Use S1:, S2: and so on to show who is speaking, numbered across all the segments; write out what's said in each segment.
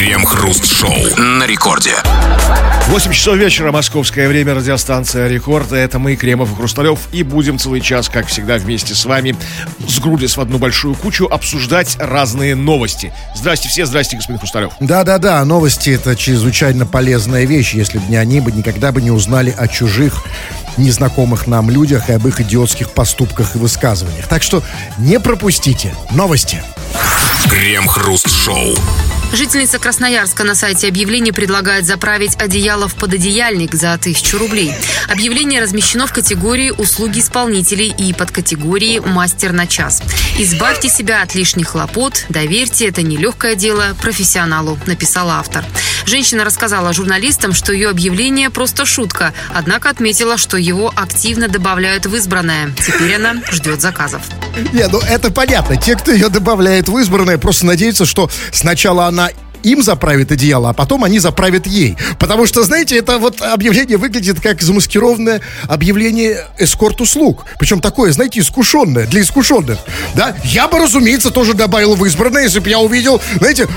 S1: Крем-хруст-шоу на рекорде.
S2: 8 часов вечера, московское время, радиостанция «Рекорд». Это мы, Кремов и Хрусталев, и будем целый час, как всегда, вместе с вами, сгрудясь в одну большую кучу, обсуждать разные новости. Здрасте все, здрасте, господин Хрусталев.
S3: Да-да-да, новости это чрезвычайно полезная вещь. Если бы не они, бы никогда бы не узнали о чужих незнакомых нам людях и об их идиотских поступках и высказываниях. Так что не пропустите новости.
S1: Крем-хруст-шоу.
S4: Жительница Красноярска на сайте объявлений предлагает заправить одеяло в пододеяльник за тысячу рублей. Объявление размещено в категории «Услуги исполнителей» и под категории «Мастер на час». Избавьте себя от лишних хлопот, доверьте, это нелегкое дело профессионалу, написал автор. Женщина рассказала журналистам, что ее объявление просто шутка, однако отметила, что его активно добавляют в избранное. Теперь она ждет заказов.
S3: Не, ну это понятно. Те, кто ее добавляет в избранное, просто надеются, что сначала она はい。Им заправит одеяло, а потом они заправят ей. Потому что, знаете, это вот объявление выглядит как замаскированное объявление эскорт-услуг. Причем такое, знаете, искушенное, для искушенных. Да? Я бы, разумеется, тоже добавил в избранное, если бы я увидел, знаете,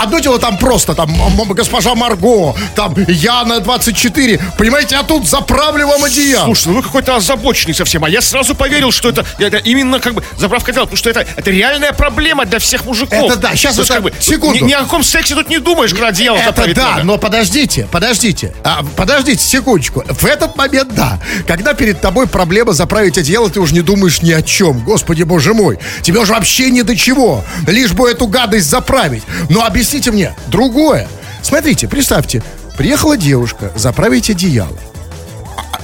S3: одно дело там просто, там, госпожа Марго, там, Яна 24, понимаете, а тут заправлю вам одеяло.
S2: Слушай, ну вы какой-то озабоченный совсем, а я сразу поверил, что это, это именно как бы заправка одеяла, потому что это, это реальная проблема для всех мужиков.
S3: Это да, сейчас это-
S2: как бы,
S3: секунду.
S2: Ни, ни о каком сексе тут не думаешь, когда одеяло
S3: Это да,
S2: надо.
S3: но подождите, подождите, а, подождите секундочку. В этот момент да. Когда перед тобой проблема заправить одеяло, ты уже не думаешь ни о чем. Господи, боже мой. Тебе уже вообще ни до чего. Лишь бы эту гадость заправить. Но объясните мне другое. Смотрите, представьте, приехала девушка заправить одеяло.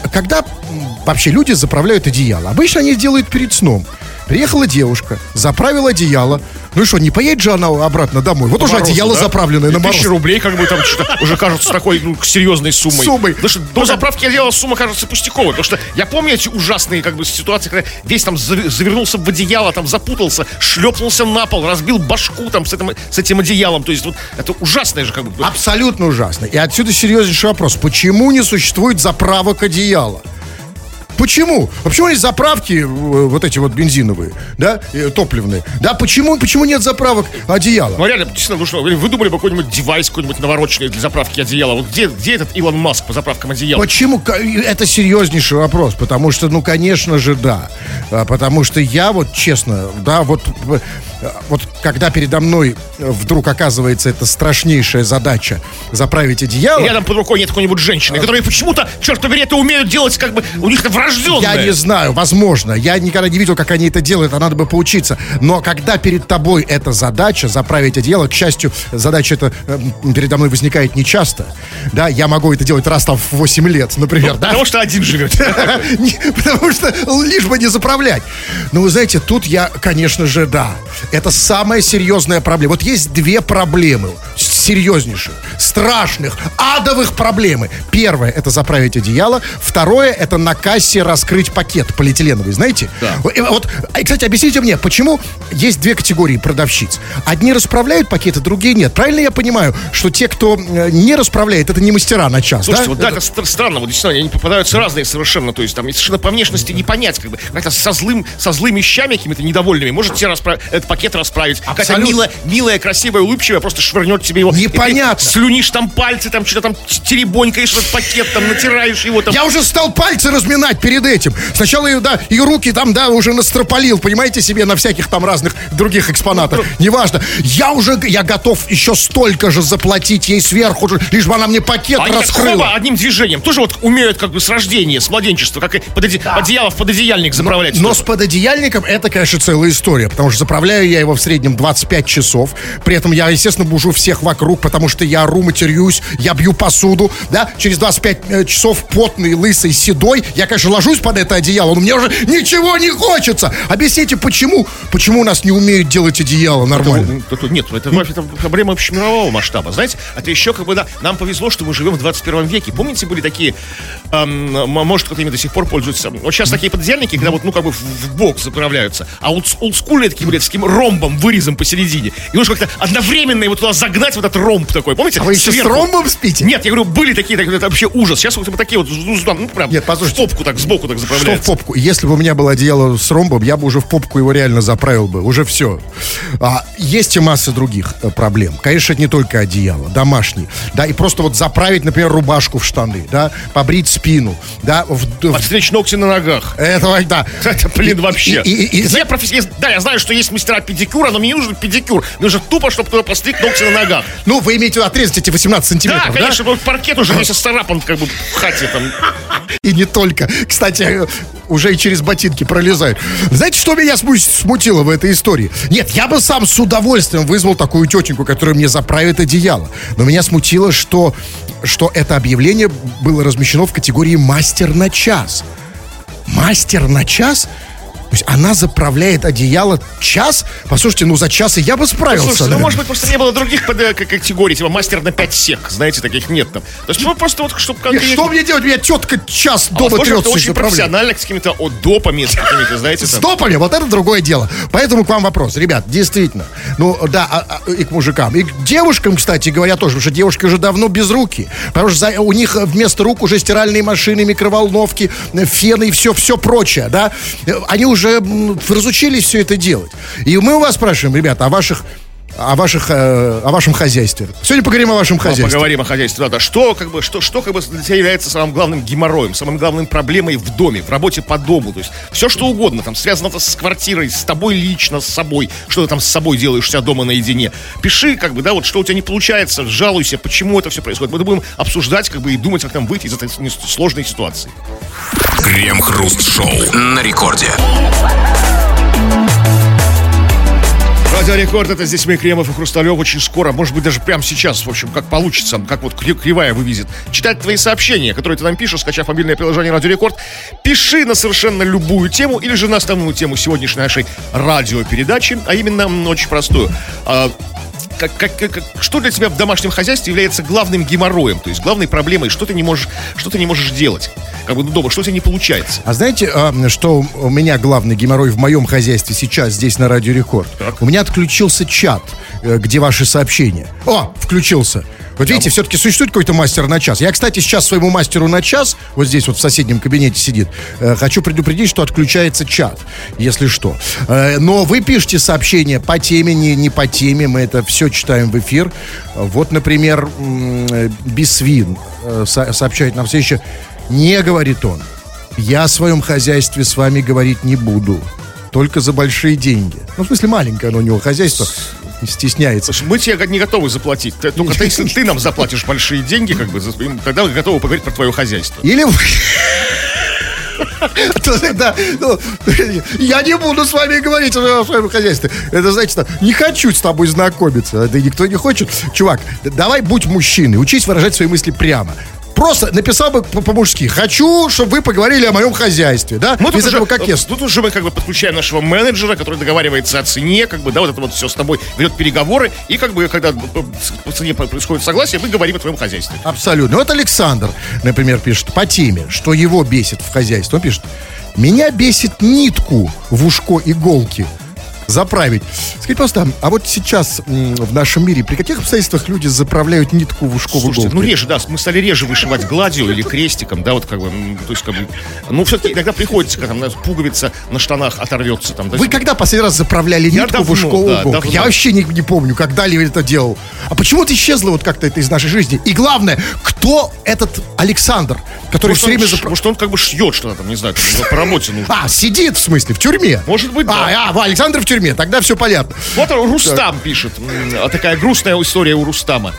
S3: А Когда вообще люди заправляют одеяло? Обычно они делают перед сном. Приехала девушка, заправила одеяло. Ну и что, не поедет же она обратно домой? Вот уже
S2: Морозу,
S3: одеяло
S2: да?
S3: заправленное на
S2: Тысяча
S3: мороз.
S2: рублей, как бы там уже кажется такой ну, серьезной суммой.
S3: Суммой.
S2: Потому что до заправки одеяла сумма кажется пустяковой. Потому что я помню эти ужасные как бы ситуации, когда весь там завернулся в одеяло, там запутался, шлепнулся на пол, разбил башку там с этим, с этим одеялом. То есть вот это ужасное же как бы.
S3: Абсолютно ужасно. И отсюда серьезнейший вопрос. Почему не существует заправок одеяла? Почему? А почему есть заправки, э, вот эти вот бензиновые, да, э, топливные? Да, почему, почему нет заправок одеяла?
S2: Ну реально, действительно, ну что, вы выдумали бы какой-нибудь девайс, какой-нибудь навороченный для заправки одеяла. Вот где, где этот Илон Маск по заправкам одеяла?
S3: Почему? Это серьезнейший вопрос, потому что, ну, конечно же, да. А, Потому что я вот, честно, да, вот, э, вот когда передо мной э, вдруг оказывается эта страшнейшая задача заправить одеяло...
S2: Рядом под рукой нет какой-нибудь женщины, которые почему-то, черт побери, это умеют делать, как бы, у них это врожденное.
S3: Я не знаю, возможно. Я никогда не видел, как они это делают, а надо бы поучиться. Но когда перед тобой эта задача, заправить одеяло, к счастью, задача эта э, передо мной возникает нечасто. Да, я могу это делать раз там в 8 лет, например, да?
S2: Потому что один живет.
S3: Потому что лишь бы не заправлять. Но вы знаете, тут я, конечно же, да. Это самая серьезная проблема. Вот есть две проблемы серьезнейших, страшных, адовых проблемы. Первое – это заправить одеяло. Второе – это на кассе раскрыть пакет полиэтиленовый, знаете? Вот, вот, а, кстати, объясните мне, почему есть две категории продавщиц? Одни расправляют пакеты, другие нет. Правильно я понимаю, что те, кто э, не расправляет, это не мастера на час,
S2: Слушайте,
S3: да?
S2: вот да, это стр- странно, вот действительно, они попадаются разные совершенно, то есть там совершенно по внешности не понять, как бы, как-то со злым, со злыми щами какими-то недовольными, может тебе распра- этот пакет расправить, какая-то
S3: Абсолютно.
S2: милая, милая, красивая, улыбчивая, просто швырнет тебе его.
S3: Непонятно.
S2: слюнишь там пальцы, там что-то там теребонькаешь этот пакет, там натираешь его там.
S3: Я уже стал пальцы разминать перед этим. Сначала, и, да, и руки там, да, уже настропалил, понимаете, себе на всяких там разных других экспонатах. Неважно. Я уже, я готов еще столько же заплатить ей сверху, лишь бы она мне пакет
S2: А они так
S3: раскрыла.
S2: хоба, одним движением. Тоже вот умеют как бы с рождения, с младенчества, как и под оде- одеяло в пододеяльник заправлять.
S3: Но с пододеяльником это, конечно, целая история, потому что заправляю я его в среднем 25 часов. При этом я, естественно, бужу всех вокруг, потому что я ору, матерюсь, я бью посуду, да. Через 25 э, часов потный, лысый, седой, я, конечно, ложусь под это одеяло, но мне уже ничего не хочется. Объясните, почему? Почему у нас не умеют делать одеяло нормально?
S2: Это- это- нет, это, это проблема общемирового масштаба, знаете? Это еще как бы, да, нам повезло, что мы живем в 21 веке. Помните, были такие, эм, может, кто-то ими до сих пор пользуется. Вот сейчас такие пододеяльники, когда вот, ну, как бы в, в бок заправляются, а вот олдскульные такие были с таким ромбом, вырезом посередине. И нужно как-то одновременно его туда загнать, в этот ромб такой, помните?
S3: А вы еще с
S2: Сверху.
S3: ромбом спите?
S2: Нет, я говорю, были такие, так, это вообще ужас. Сейчас вот такие вот, ну, там, ну, прям
S3: Нет, послушайте.
S2: в попку так, сбоку так
S3: Что в
S2: заправляется.
S3: попку? Если бы у меня было одеяло с ромбом, я бы уже в попку его реально заправил бы. Уже все. А, есть и масса других э, проблем. Конечно, это не только одеяло, домашние. Да, и просто вот заправить, например, рубашку в штаны, да, побрить спину, да, в,
S2: Подстричь ногти на ногах.
S3: этого, да.
S2: Это, блин, вообще.
S3: И- и- и-
S2: Где профессия? Да, я знаю, что есть мастера педикюра, но мне не нужен педикюр. Мне нужно тупо, чтобы туда постричь ногти на ногах.
S3: Ну, вы имеете в виду отрезать эти 18
S2: Да,
S3: сантиметров, да?
S2: конечно, вот паркет уже весь исцарапан как бы в хате там.
S3: И не только. Кстати, уже и через ботинки пролезают. Знаете, что меня сму- смутило в этой истории? Нет, я бы сам с удовольствием вызвал такую тетеньку, которая мне заправит одеяло. Но меня смутило, что, что это объявление было размещено в категории «мастер на час». Мастер на час? То есть она заправляет одеяло час? Послушайте, ну за час и я бы справился.
S2: Слушайте, ну
S3: наверное.
S2: может быть просто не было других э, категорий, типа мастер на 5 сек, знаете, таких нет там. То есть ну просто вот, чтобы конкретно...
S3: Что мне делать? У меня тетка час
S2: А
S3: дома
S2: это
S3: трется и
S2: очень профессионально, с какими-то о, допами, с какими-то, знаете,
S3: С
S2: там.
S3: допами, вот это другое дело. Поэтому к вам вопрос. Ребят, действительно, ну да, а- а, и к мужикам. И к девушкам, кстати говоря, тоже, потому что девушки уже давно без руки. Потому что за- у них вместо рук уже стиральные машины, микроволновки, э, фены и все, все прочее, да. Э, Они уже м, разучились все это делать. И мы у вас спрашиваем, ребята, о ваших о, ваших, э, о вашем хозяйстве. Сегодня поговорим о вашем
S2: Ну,
S3: хозяйстве.
S2: Поговорим о хозяйстве. Да, да. Что, как бы, что, что как бы для тебя является самым главным геморроем, самым главным проблемой в доме, в работе по дому. То есть все, что угодно, там, связано это с квартирой, с тобой лично, с собой. Что ты там с собой делаешь у себя дома наедине. Пиши, как бы, да, вот что у тебя не получается, жалуйся, почему это все происходит. Мы это будем обсуждать, как бы, и думать, как там выйти из этой сложной ситуации.
S1: Крем-хруст-шоу на рекорде.
S2: Радио Рекорд, это здесь мы, Кремов и Хрусталев, очень скоро, может быть, даже прямо сейчас, в общем, как получится, как вот кри- кривая вывезет. Читать твои сообщения, которые ты нам пишешь, скачав мобильное приложение Радио Рекорд. Пиши на совершенно любую тему или же на основную тему сегодняшней нашей радиопередачи, а именно очень простую. Как, как- как- что для тебя в домашнем хозяйстве является главным геморроем, то есть главной проблемой, что ты не можешь, что ты не можешь делать, как бы ну, дома, что у тебя не получается.
S3: А знаете, а, что у меня главный геморрой в моем хозяйстве сейчас здесь на Радио Рекорд? У меня отключился чат, э, где ваши сообщения. О, включился. Вот видите, все-таки существует какой-то мастер на час. Я, кстати, сейчас своему мастеру на час, вот здесь вот в соседнем кабинете сидит, э, хочу предупредить, что отключается чат, если что. Э, но вы пишете сообщения по теме, не, не по теме, мы это все читаем в эфир. Вот, например, э, Бисвин э, со- сообщает нам следующее. Не, говорит он, я о своем хозяйстве с вами говорить не буду. Только за большие деньги. Ну, в смысле, маленькое оно у него хозяйство. Стесняется.
S2: Слушай, мы тебе не готовы заплатить. Только ты, если ты нам заплатишь большие деньги, как бы, тогда мы готовы поговорить про твое хозяйство.
S3: Или да, ну, я не буду с вами говорить о своем хозяйстве. Это значит, что не хочу с тобой знакомиться. Это никто не хочет. Чувак, давай будь мужчиной. Учись выражать свои мысли прямо. Просто написал бы по- по-мужски. Хочу, чтобы вы поговорили о моем хозяйстве, да?
S2: Мы тут
S3: Без
S2: уже,
S3: этого кокетства.
S2: тут уже мы как бы подключаем нашего менеджера, который договаривается о цене, как бы, да, вот это вот все с тобой ведет переговоры, и как бы, когда по цене происходит согласие, мы говорим о твоем хозяйстве.
S3: Абсолютно. Вот Александр, например, пишет по теме, что его бесит в хозяйстве. Он пишет, меня бесит нитку в ушко иголки заправить. Скажите просто, а вот сейчас в нашем мире при каких обстоятельствах люди заправляют нитку в ушко в
S2: Слушайте,
S3: иголки?
S2: ну реже, да, мы стали реже вышивать гладью или крестиком, да, вот как бы, то есть как бы, ну все-таки иногда приходится, как там, пуговица на штанах оторвется там. да,
S3: Вы когда последний раз заправляли
S2: Я
S3: нитку
S2: давно,
S3: в ушко
S2: да.
S3: Я вообще не, не помню, когда ли это делал. А почему-то исчезло вот как-то это из нашей жизни. И главное, кто этот Александр, который
S2: может,
S3: все время
S2: он, может, он как бы шьет что-то там, не знаю, по работе нужно.
S3: А, сидит, в смысле, в тюрьме.
S2: Может быть, да.
S3: А, а, Александр в тюрьме, тогда все понятно.
S2: Вот Рустам пишет, м, а такая грустная история у Рустама.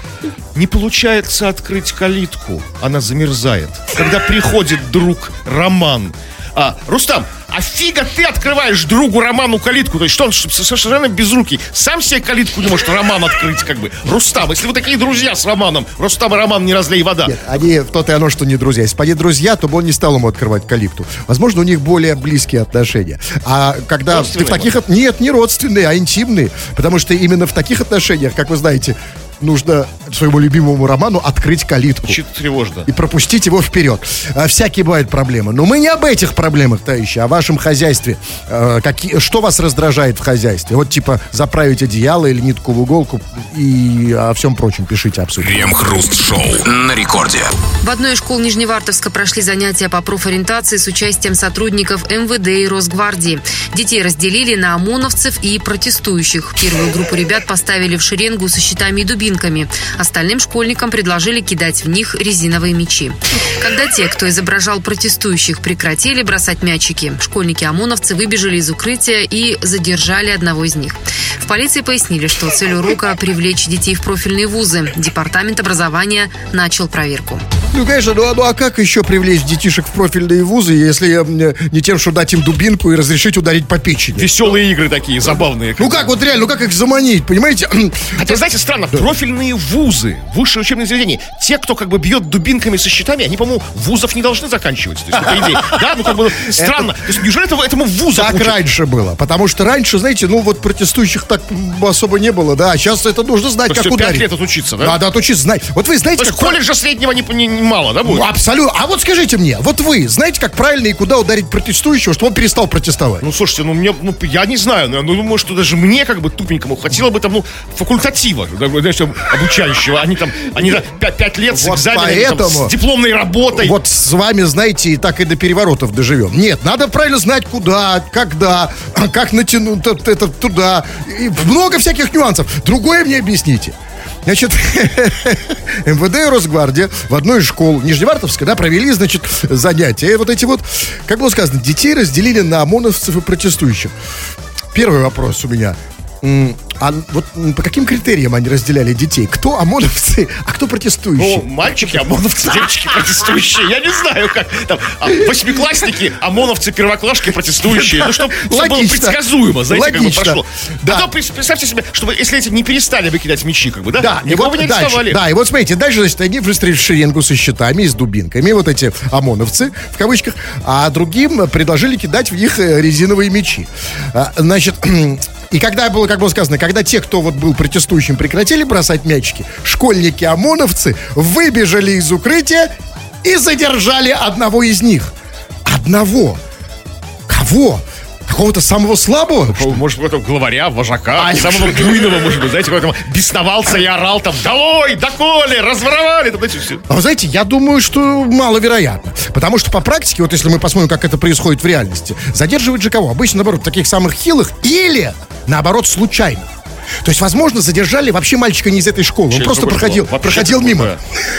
S2: Не получается открыть калитку, она замерзает. Когда приходит друг Роман. А, Рустам, а фига ты открываешь другу Роману калитку? То есть что он совершенно без руки? Сам себе калитку не может Роман открыть, как бы. Рустам, если вы такие друзья с Романом, Рустам и Роман не разлей вода.
S3: Нет, они в то-то и оно, что не друзья. Если бы они друзья, то бы он не стал ему открывать калипту. Возможно, у них более близкие отношения. А когда ты в таких... от- Нет, не родственные, а интимные. Потому что именно в таких отношениях, как вы знаете, нужно своему любимому роману открыть калитку.
S2: Чуть тревожно.
S3: И пропустить его вперед. А, всякие бывают проблемы. Но мы не об этих проблемах, товарищи, а о вашем хозяйстве. А, какие, что вас раздражает в хозяйстве? Вот типа заправить одеяло или нитку в иголку и о всем прочем пишите, обсудим.
S1: Крем-хруст-шоу на рекорде.
S4: В одной из школ Нижневартовска прошли занятия по профориентации с участием сотрудников МВД и Росгвардии. Детей разделили на ОМОНовцев и протестующих. Первую группу ребят поставили в шеренгу со щитами и дубинками. Остальным школьникам предложили кидать в них резиновые мячи. Когда те, кто изображал протестующих, прекратили бросать мячики, школьники-ОМОНовцы выбежали из укрытия и задержали одного из них. В полиции пояснили, что цель урока – привлечь детей в профильные вузы. Департамент образования начал проверку.
S3: Ну, конечно, ну, а- ну а как еще привлечь детишек в профильные вузы, если э, не тем, что дать им дубинку и разрешить ударить по печени?
S2: Веселые игры такие, забавные.
S3: Ну как, вот реально, ну как их заманить, понимаете?
S2: Хотя, знаете, странно, профильные вузы, высшие учебные заведения, те, кто как бы бьет дубинками со щитами, они, по-моему, вузов не должны заканчивать. То есть, по идее, да, ну как бы странно. То есть, неужели этого, этому вуза
S3: Так раньше было, потому что раньше, знаете, ну вот протестующих так особо не было, да, а сейчас это нужно знать, как ударить.
S2: лет отучиться, да?
S3: Надо отучиться, знать. Вот вы знаете,
S2: То есть
S3: как...
S2: колледжа среднего не, не- не мало, да, будет?
S3: Ну, Абсолютно. А вот скажите мне, вот вы знаете, как правильно и куда ударить протестующего, чтобы он перестал протестовать?
S2: Ну, слушайте, ну, мне, ну, я не знаю, ну, думаю, что даже мне, как бы, тупенькому, хватило бы там, ну, факультатива, да, знаешь, там, обучающего. Они там, они пять, лет с
S3: Вот
S2: экзаменами, там,
S3: поэтому-
S2: с дипломной работой.
S3: Вот с вами, знаете, и так и до переворотов доживем. Нет, надо правильно знать, куда, когда, как натянуть это, туда. И много всяких нюансов. Другое мне объясните. Значит, МВД и Росгвардия в одной из школ Нижневартовска, да, провели, значит, занятия. Вот эти вот, как было сказано, детей разделили на ОМОНовцев и протестующих. Первый вопрос у меня. А вот по каким критериям они разделяли детей? Кто ОМОНовцы, а кто протестующие?
S2: Ну, мальчики, ОМОНовцы, девочки протестующие. Я не знаю, как там. а, Восьмиклассники, ОМОНовцы, первоклашки протестующие. Ну, чтобы было предсказуемо, знаете, как бы прошло.
S3: Да.
S2: А то представьте себе, чтобы если эти не перестали выкидать мячи, как бы, да?
S3: Да,
S2: Никого
S3: вот
S2: не арестовали.
S3: да, и вот смотрите, дальше, значит, они выстроили шеренгу со щитами и с дубинками, вот эти ОМОНовцы, в кавычках, а другим предложили кидать в них э, резиновые мячи. А, Значит, и когда было, как было сказано, когда те, кто вот был протестующим, прекратили бросать мячики, школьники-ОМОНовцы выбежали из укрытия и задержали одного из них. Одного. Кого? Какого-то самого слабого?
S2: Может, какого-то главаря, вожака,
S3: А,
S2: самого буйного, может быть, знаете, какой-то бесновался и орал там, долой, доколе, разворовали, там, знаете, все.
S3: А вы знаете, я думаю, что маловероятно. Потому что по практике, вот если мы посмотрим, как это происходит в реальности, задерживают же кого? Обычно, наоборот, таких самых хилых или, наоборот, случайно. То есть, возможно, задержали вообще мальчика не из этой школы. Он
S2: Через
S3: просто
S2: другую
S3: проходил,
S2: школу. Вообще
S3: проходил мимо.
S2: да.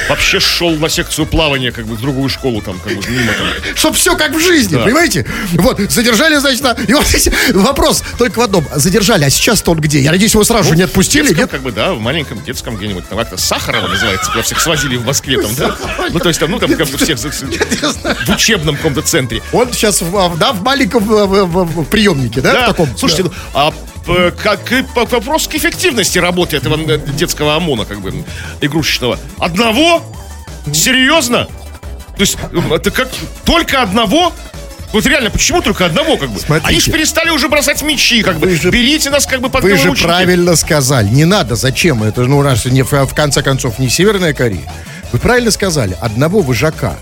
S2: Вообще шел на секцию плавания, как бы, в другую школу, там, как бы, мимо там.
S3: Чтоб все как в жизни,
S2: Да.
S3: понимаете? Вот, задержали, значит, а- и вот эти- вопрос только в одном. Задержали, а сейчас-то он где? Я надеюсь, его сразу же не отпустили,
S2: детском,
S3: нет?
S2: как бы, да, в маленьком детском где-нибудь, там как-то Сахарова называется, куда всех свозили в Москве, там, да? Ну, то есть, там, ну, там, как бы, всех в учебном каком-то центре.
S3: Он сейчас, в- да, в маленьком приемнике, да? В таком?
S2: слушайте, ну, а как и по- вопрос к эффективности работы этого э, детского ОМОНа, как бы, игрушечного. Одного? Серьезно? То есть, э, это как только одного? Вот реально, почему только одного, как бы?
S3: Смотрите.
S2: Они же перестали уже бросать мячи, как бы.
S3: Же-
S2: Берите нас, как бы, под
S3: Вы же
S2: наручники.
S3: правильно сказали. Не надо, зачем? Это ну, раз не, в конце концов, не Северная Корея. Вы правильно сказали. Одного вожака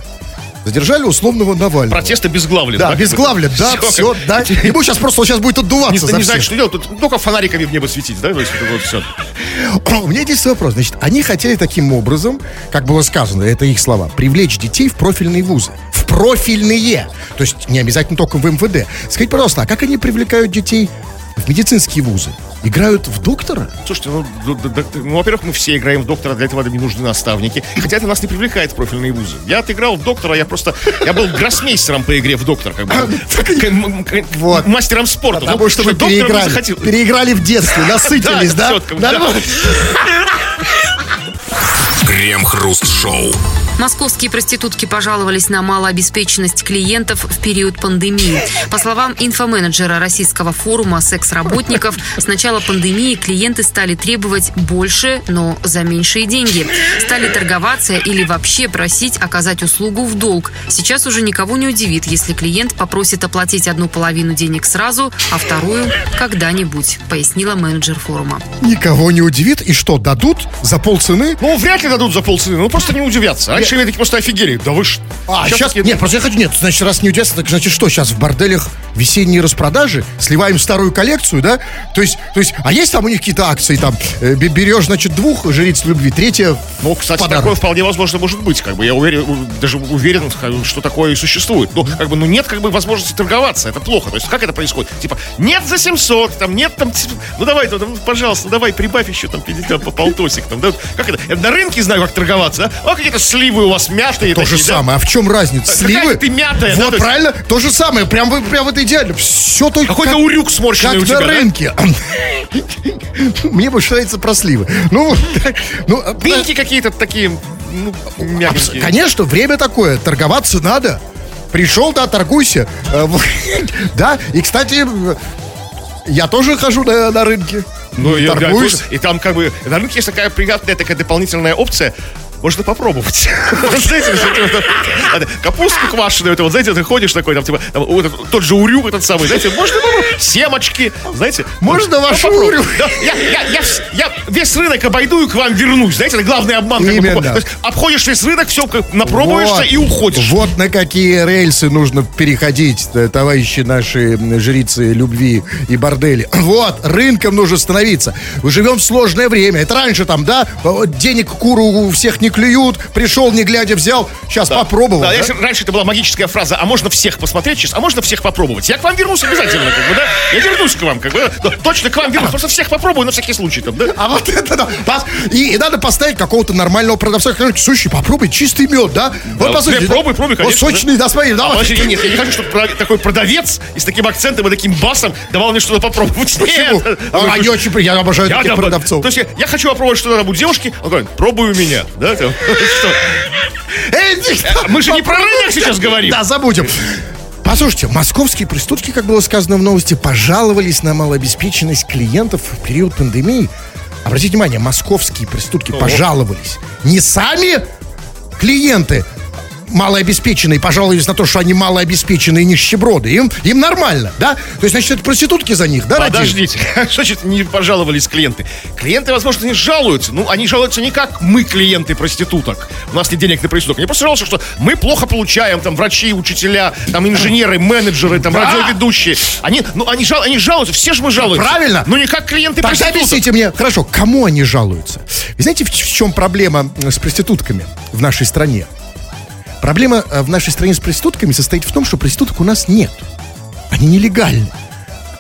S3: задержали условного Навального.
S2: Протест обезглавлен.
S3: Да, безглавлен, да,
S2: Всё,
S3: все, да. Ему сейчас просто, он сейчас будет отдуваться
S2: Не,
S3: за
S2: не знаю, что делать. Тут только фонариками в небо светить, да? Есть, вот, все.
S3: У меня есть вопрос. Значит, они хотели таким образом, как было сказано, это их слова, привлечь детей в профильные вузы. В профильные. То есть не обязательно только в МВД. Скажите, пожалуйста, а как они привлекают детей в медицинские вузы? Играют в доктора?
S2: Слушайте, ну, д- д- д- ну, во-первых, мы все играем в доктора, для этого не нужны наставники. Хотя это нас не привлекает в профильные вузы. Я отыграл в доктора, я просто... Я был гроссмейстером по игре в доктор, как бы. К-
S3: Вот.
S2: Мастером спорта.
S3: Потому
S2: Ну,
S3: что вы переиграли.
S2: захотел.
S3: Переиграли в детстве, насытились,
S2: Да,
S1: Крем-хруст-шоу.
S4: Московские проститутки пожаловались на малообеспеченность клиентов в период пандемии. По словам инфоменеджера российского форума секс-работников, с начала пандемии клиенты стали требовать больше, но за меньшие деньги. Стали торговаться или вообще просить оказать услугу в долг. Сейчас уже никого не удивит, если клиент попросит оплатить одну половину денег сразу, а вторую когда-нибудь, пояснила менеджер форума.
S3: Никого не удивит. И что, дадут за полцены?
S2: Ну, вряд ли дадут за полцены, ну просто не удивятся. Раньше я... такие просто офигели. Да вы ж...
S3: А, сейчас... Нет, просто я хочу... Нет, значит, раз не удивятся, так значит что, сейчас в борделях весенние распродажи, сливаем старую коллекцию, да? То есть, то есть, а есть там у них какие-то акции, там, э, берешь, значит, двух жриц любви, третья
S2: Ну, кстати, подарок. такое вполне возможно может быть, как бы, я уверен, даже уверен, что такое и существует. Ну, как бы, ну, нет, как бы, возможности торговаться, это плохо. То есть, как это происходит? Типа, нет за 700, там, нет, там, ну, давай, ну, пожалуйста, давай, прибавь еще, там, 50, по полтосик, там, да? Как это? Я на рынке знаю, как торговаться, а? А какие-то сливы у вас мятые
S3: То
S2: такие,
S3: же самое, а в чем разница? Сливы?
S2: ты мятая,
S3: Вот, да, правильно, то же самое, прям, прям это идеально. Все только
S2: Какой-то как, урюк сморщенный
S3: как
S2: у тебя,
S3: на рынке. Мне больше нравится про сливы. Ну,
S2: ну Пинки какие-то такие, ну,
S3: мягкие. Конечно, время такое, торговаться надо. Пришел, да, торгуйся. Э, да, и, кстати, я тоже хожу на, на рынке.
S2: Ну, я, торгуюсь. и там как бы на рынке есть такая приятная такая дополнительная опция можно попробовать. Капустку квашеную, это вот, знаете, ты ходишь такой, там, типа, тот же урюк этот самый, знаете, можно попробовать, семочки, знаете.
S3: Можно ваш урюк.
S2: Я весь рынок обойду и к вам вернусь, знаете, это главный обман. Обходишь весь рынок, все, напробуешься и уходишь.
S3: Вот на какие рельсы нужно переходить, э, товарищи наши жрицы любви и бордели. Вот, рынком нужно становиться. Мы живем в сложное время. Это раньше там, да, денег куру у всех не клюют, пришел, не глядя, взял, сейчас да. попробовал. Да,
S2: да? Если, раньше это была магическая фраза, а можно всех посмотреть сейчас, а можно всех попробовать. Я к вам вернусь обязательно, как бы, да? Я вернусь к вам, как бы, да? точно к вам вернусь, просто всех попробую на всякий случай, там, да?
S3: А вот это, да. И, и надо поставить какого-то нормального продавца, слушай, попробуй чистый мед, да?
S2: Вот, по сути, пробуй, пробуй, конечно.
S3: Вот сочный, да, да смотри, давай.
S2: А, нет, я не хочу, чтобы такой продавец и с таким акцентом и таким басом давал мне что-то попробовать.
S3: Почему? Нет. А, они очень, я обожаю я, таких да, продавцов.
S2: То есть я, я хочу попробовать что-то у девушки, он говорит, пробуй у меня, да? Мы же не про рынок сейчас говорим.
S3: Да, забудем. Послушайте, московские преступники, как было сказано в новости, пожаловались на малообеспеченность клиентов в период пандемии. Обратите внимание, московские преступники пожаловались. Не сами клиенты, малообеспеченные пожаловались на то, что они малообеспеченные нищеброды. Им, им нормально, да? То есть, значит, это проститутки за них, да,
S2: Подождите, что значит не пожаловались клиенты? Клиенты, возможно, не жалуются. Ну, они жалуются не как мы, клиенты проституток. У нас нет денег на проституток. Они просто жалуются, что мы плохо получаем, там, врачи, учителя, там, инженеры, менеджеры, там, да. радиоведущие. Они, ну, они, жал, они жалуются, все же мы жалуемся.
S3: Правильно.
S2: Ну, не как клиенты Тогда проституток.
S3: объясните мне, хорошо, кому они жалуются? Вы знаете, в, в чем проблема с проститутками в нашей стране? Проблема э, в нашей стране с проститутками состоит в том, что проституток у нас нет. Они нелегальны.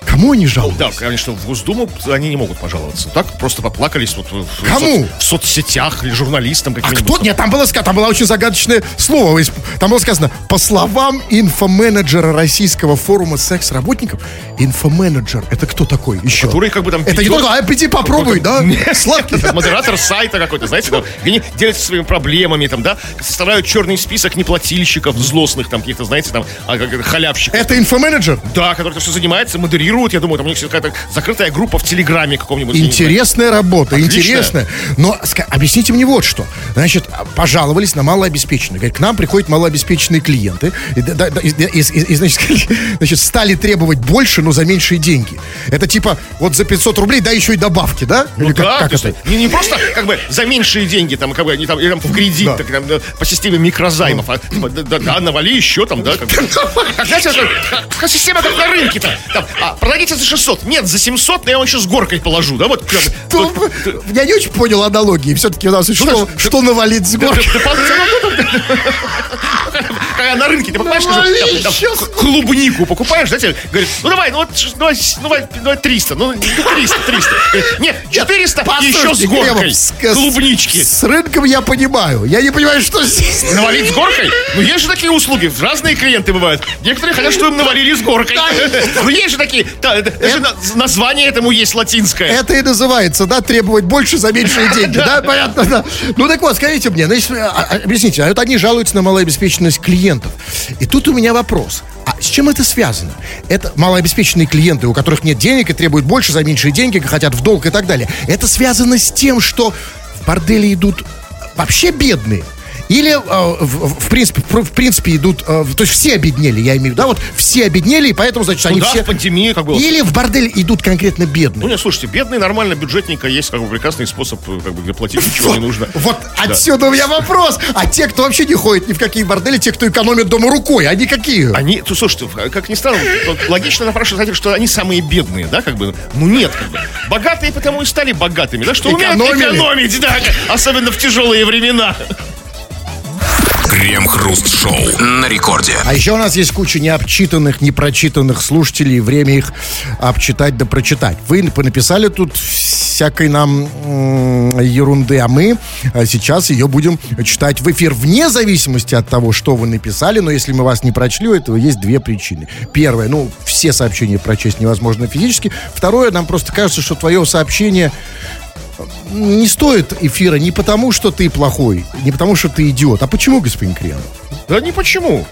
S3: Кому они жалуются?
S2: Да, конечно, в Госдуму они не могут пожаловаться. Так просто поплакались вот
S3: в, Кому?
S2: В, в соцсетях или журналистам.
S3: А кто? Нет, там было там было очень загадочное слово. Там было сказано, по словам инфоменеджера российского форума секс-работников, инфоменеджер, это кто такой еще?
S2: Который как бы там...
S3: Это не только, а приди попробуй, да?
S2: Сладкий. Модератор сайта какой-то, знаете, там, они делятся своими проблемами, там, да, составляют черный список неплательщиков, злостных, там, каких-то, знаете, там, а, халявщиков.
S3: Это инфоменеджер?
S2: Да, который все занимается, модерирует формируют, я думаю, там у них какая-то закрытая группа в Телеграме каком-нибудь.
S3: Интересная работа, интересная. Но объясните мне вот что. Значит, пожаловались на малообеспеченные. Говорят, к нам приходят малообеспеченные клиенты. И, да, и, и, и, и значит, значит, стали требовать больше, но за меньшие деньги. Это типа вот за 500 рублей, да, еще и добавки, да?
S2: Ну, Или да, как, как это? Не, не просто как бы за меньшие деньги, там, как бы, не там, или, там в кредит, да. так, там, по системе микрозаймов. А, типа, да, да, навали еще там, да. Как, как, знаете, как, система как на рынке-то. Там, а, продадите за 600. Нет, за 700, но я вам еще с горкой положу, да, вот.
S3: Что. Я не очень понял аналогии. Все-таки у нас ну, что, что навалить с горкой?
S2: Такая на рынке, ты покупаешь, скажем, там, клубнику покупаешь, знаете, говорит, ну давай, ну вот, ш- давай, с- давай, давай 300, ну 300, 300. Говорит, Нет, 400 и еще с горкой
S3: с-
S2: клубнички.
S3: С рынком я понимаю. Я не понимаю, что здесь.
S2: Навалить с горкой? Ну, есть же такие услуги. Разные клиенты бывают. Некоторые хотят, чтобы им навалили с горкой. Ну, есть же такие. да, даже на- название этому есть латинское.
S3: Это и называется, да, требовать больше за меньшие деньги, да, понятно, да. Ну так вот, скажите мне, значит, а, а, объясните, а вот они жалуются на малообеспеченность клиентов. И тут у меня вопрос. А с чем это связано? Это малообеспеченные клиенты, у которых нет денег и требуют больше за меньшие деньги, хотят в долг и так далее. Это связано с тем, что в борделе идут вообще бедные. Или, э, в, в принципе, в, принципе, идут, э, то есть все обеднели, я имею в виду, да, вот все обеднели, и поэтому, значит, они
S2: Ну да,
S3: все...
S2: в пандемии как было.
S3: Или в бордель идут конкретно бедные.
S2: Ну, нет, слушайте, бедный, нормально, бюджетника есть как бы прекрасный способ, э, как бы, где платить ничего не нужно.
S3: Вот отсюда у меня вопрос. А те, кто вообще не ходит ни в какие бордели, те, кто экономит дома рукой, они какие?
S2: Они, то, слушайте, как ни странно, логично напрашивается, что они самые бедные, да, как бы, ну нет, как бы. Богатые потому и стали богатыми, да, что умеют экономить, да, особенно в тяжелые времена.
S1: Крем-хруст-шоу на рекорде.
S3: А еще у нас есть куча необчитанных, непрочитанных слушателей. Время их обчитать да прочитать. Вы понаписали тут всякой нам м, ерунды, а мы а, сейчас ее будем читать в эфир вне зависимости от того, что вы написали. Но если мы вас не прочли, у этого есть две причины. Первое, ну, все сообщения прочесть невозможно физически. Второе, нам просто кажется, что твое сообщение не стоит эфира не потому, что ты плохой, не потому, что ты идиот. А почему, господин Крем?
S2: Да не почему.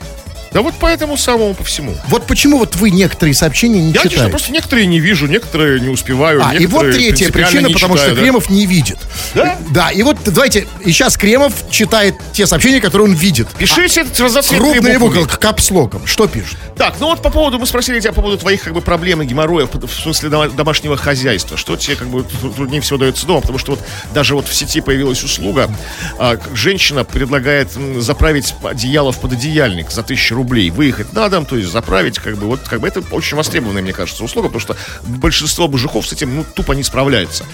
S2: Да вот по этому самому по всему.
S3: Вот почему вот вы некоторые сообщения не
S2: Я
S3: читаете?
S2: просто некоторые не вижу, некоторые не успеваю.
S3: А, и вот третья причина, потому
S2: читаю,
S3: что
S2: да.
S3: Кремов не видит.
S2: Да?
S3: Да, и вот давайте, и сейчас Кремов читает те сообщения, которые он видит.
S2: Пишите это разноцветные
S3: Крупные
S2: буквы.
S3: капслоком. Что пишет?
S2: Так, ну вот по поводу, мы спросили тебя по поводу твоих как бы проблем и геморроя, в смысле дома- домашнего хозяйства. Что тебе как бы тру- труднее всего дается дома? Потому что вот даже вот в сети появилась услуга, а, женщина предлагает заправить одеяло в пододеяльник за тысячу рублей, выехать на дом, то есть заправить, как бы вот как бы это очень востребованная, мне кажется, услуга, потому что большинство мужиков с этим ну тупо не справляются.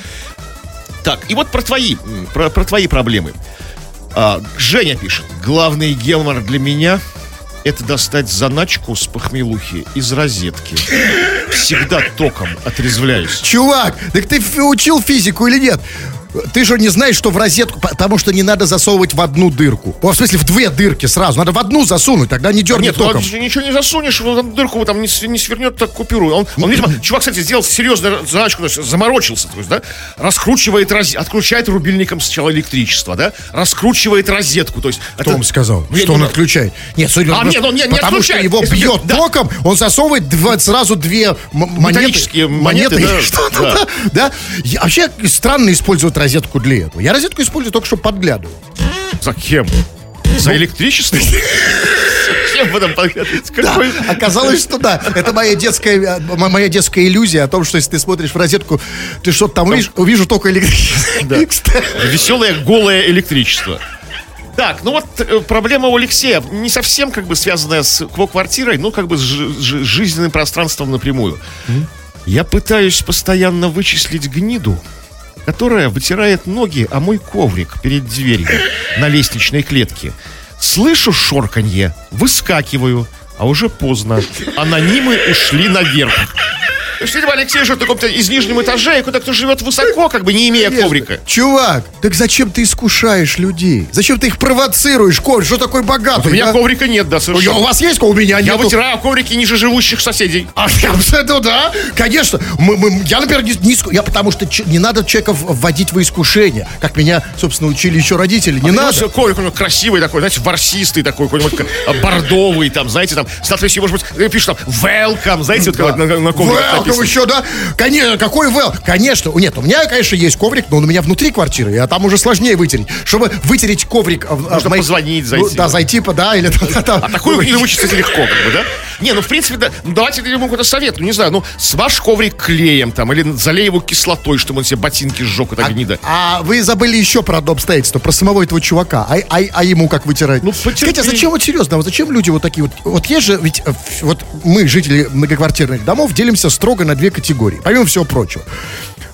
S2: Так, и вот про твои, про, про твои проблемы. А, Женя пишет. Главный гемор для меня это достать заначку с похмелухи из розетки. Всегда током отрезвляюсь.
S3: Чувак, так ты учил физику или нет? Ты же не знаешь, что в розетку, потому что не надо засовывать в одну дырку. О, в смысле, в две дырки сразу. Надо в одну засунуть, тогда не дернет
S2: Нет, ну,
S3: током.
S2: ты ничего не засунешь, ну, там дырку там не, не свернет так купюру. Он, он, видимо, чувак, кстати, сделал серьезную есть заморочился, то есть, да, раскручивает, роз... отключает рубильником сначала электричество, да, раскручивает розетку, то есть...
S3: Кто вам сказал,
S2: я
S3: что он
S2: знаю.
S3: отключает? Нет, судя
S2: А, нет, он не- не
S3: потому что
S2: отключает.
S3: его
S2: Если-
S3: бьет
S2: да.
S3: током, он засовывает два- сразу две монеты,
S2: Металлические монеты,
S3: монеты
S2: да,
S3: что-то,
S2: да.
S3: да. да. Я- вообще странно использовать розетку для этого. Я розетку использую только, чтобы подглядывать.
S2: За кем?
S3: Ну,
S2: За электричество? Кем в этом подглядывать? Какой-
S3: Оказалось, что да. Это моя детская, э, моя детская иллюзия о том, что если ты смотришь в розетку, ты что-то там увидишь, увижу только электричество.
S2: Веселое голое электричество. Так, ну вот э, проблема у Алексея не совсем как бы связанная с его квартирой, но как бы с жи- жизненным пространством напрямую. Я пытаюсь постоянно вычислить гниду, которая вытирает ноги о мой коврик перед дверью на лестничной клетке. Слышу шорканье, выскакиваю, а уже поздно. Анонимы ушли наверх. То есть, видимо, Алексей живет в каком-то из нижнем этаже, и куда-то живет высоко, как бы не имея коврика.
S3: Чувак, так зачем ты искушаешь людей? Зачем ты их провоцируешь? Коврик, что такой богатый?
S2: У меня
S3: а?
S2: коврика нет, да,
S3: У
S2: совершенно.
S3: вас есть? У меня
S2: Я
S3: нет.
S2: вытираю коврики ниже живущих соседей.
S3: А я это да, конечно. Мы- мы- я, например, не, не я потому что не надо человека вводить в искушение, как меня, собственно, учили еще родители. Не надо.
S2: Ну, Коврик у него красивый такой, знаете, ворсистый такой, какой-нибудь бордовый, там, знаете, там, с надписью, может быть, пишет там, welcome, знаете, вот на, на коврике Написано.
S3: еще, да? Конечно, какой well? Конечно, нет, у меня, конечно, есть коврик, но он у меня внутри квартиры, а там уже сложнее вытереть. Чтобы вытереть коврик... э, в-
S2: Нужно
S3: в моих-
S2: позвонить,
S3: Ну,
S2: зайти.
S3: да, зайти, да, или...
S2: А такую гниду вычислить легко, как бы, да? Не, ну, в принципе, да. Ну, давайте я ему какой-то совет. Ну, не знаю, ну, смажь коврик клеем там, или залей его кислотой, чтобы он себе ботинки сжег, эта гнида.
S3: А вы забыли еще про одно обстоятельство, про самого этого чувака. А, а, а ему как вытирать?
S2: Ну, потерпи.
S3: А зачем вот серьезно, вот зачем люди вот такие вот... Вот есть же, ведь э, вот мы, жители многоквартирных домов, делимся строго на две категории, помимо всего прочего.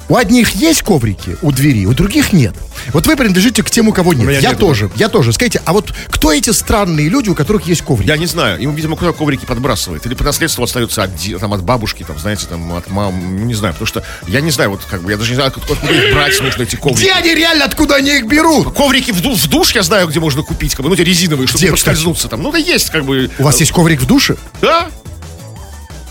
S3: У одних есть коврики у двери, у других нет. Вот вы принадлежите к тем, у кого нет.
S2: меня
S3: Я
S2: нет,
S3: тоже, я тоже. Скажите, а вот кто эти странные люди, у которых есть коврики?
S2: Я не знаю, ему, видимо, кто-то коврики подбрасывает. Или по наследству остается от, там, от бабушки, там, знаете, там, от мам, не знаю. Потому что я не знаю, вот как бы, я даже не знаю, откуда откуда их брать нужно, эти коврики.
S3: Где они реально, откуда они их берут?
S2: Коврики в, в душ я знаю, где можно купить, как бы, ну, эти резиновые, чтобы
S3: Где,
S2: не поскользнуться там. Ну, да есть, как бы.
S3: У вас есть коврик в душе?
S2: Да?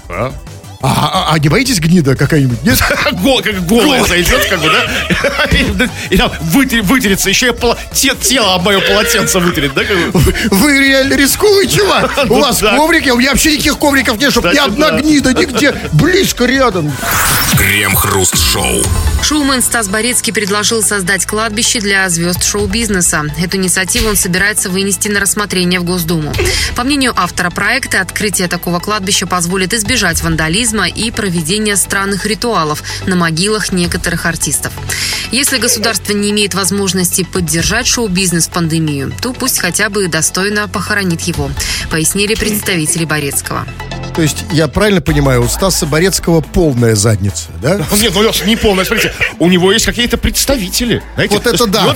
S2: А?
S3: А, а- а не боитесь гнида какая-нибудь? Нет?
S2: Гол, как голая зайдет, как бы, да? И, там вытер- вытереться, еще и тело об мое полотенце вытереть, да?
S3: Вы реально рисковый чувак. У вас коврики, у меня вообще никаких ковриков нет, чтобы ни одна
S2: да.
S3: гнида нигде близко рядом.
S1: Крем-хруст-шоу.
S4: Шоумен Стас Борецкий предложил создать кладбище для звезд шоу-бизнеса. Эту инициативу он собирается вынести на рассмотрение в Госдуму. По мнению автора проекта, открытие такого кладбища позволит избежать вандализма и проведения странных ритуалов на могилах некоторых артистов. Если государство не имеет возможности поддержать шоу-бизнес в пандемию, то пусть хотя бы достойно похоронит его, пояснили представители Борецкого.
S3: То есть, я правильно понимаю, у Стаса Борецкого полная задница, да?
S2: Нет, ну Леш, не полное, смотрите, у него есть какие-то представители. Знаете,
S3: Вот
S2: то
S3: это да.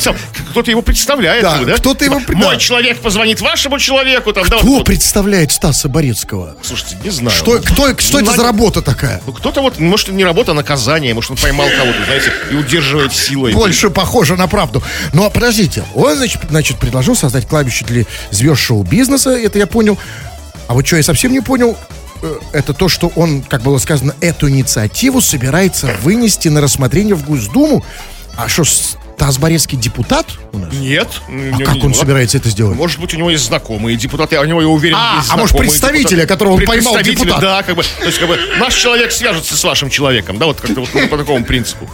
S2: кто-то его представляет.
S3: Да,
S2: да?
S3: кто-то его-
S2: Типа, Мой
S3: да.
S2: человек позвонит вашему человеку. Там, да,
S3: Кто
S2: вот, вот.
S3: представляет Стаса Борецкого?
S2: Слушайте, не знаю.
S3: Что, кто, что это
S2: Ну,
S3: за работа такая?
S2: Ну, кто-то вот, может, не работа, а наказание, может, он поймал кого-то, знаете, и удерживает силой.
S3: Больше похоже на правду. Но подождите, он, значит, значит, предложил создать кладбище для звезд шоу-бизнеса, это я понял. А вот что я совсем не понял, это то, что он, как было сказано, эту инициативу собирается вынести на рассмотрение в Госдуму. А что, Стас Борецкий депутат у нас?
S2: Нет.
S3: А как он собирается это сделать?
S2: Может быть, у него есть знакомые депутаты, а у него, я уверен,
S3: А,
S2: есть
S3: а может, представителя,
S2: депутаты.
S3: которого он поймал, депутат?
S2: Да, как бы, то есть, как бы, наш человек свяжется с вашим человеком, да, вот как-то вот по такому принципу.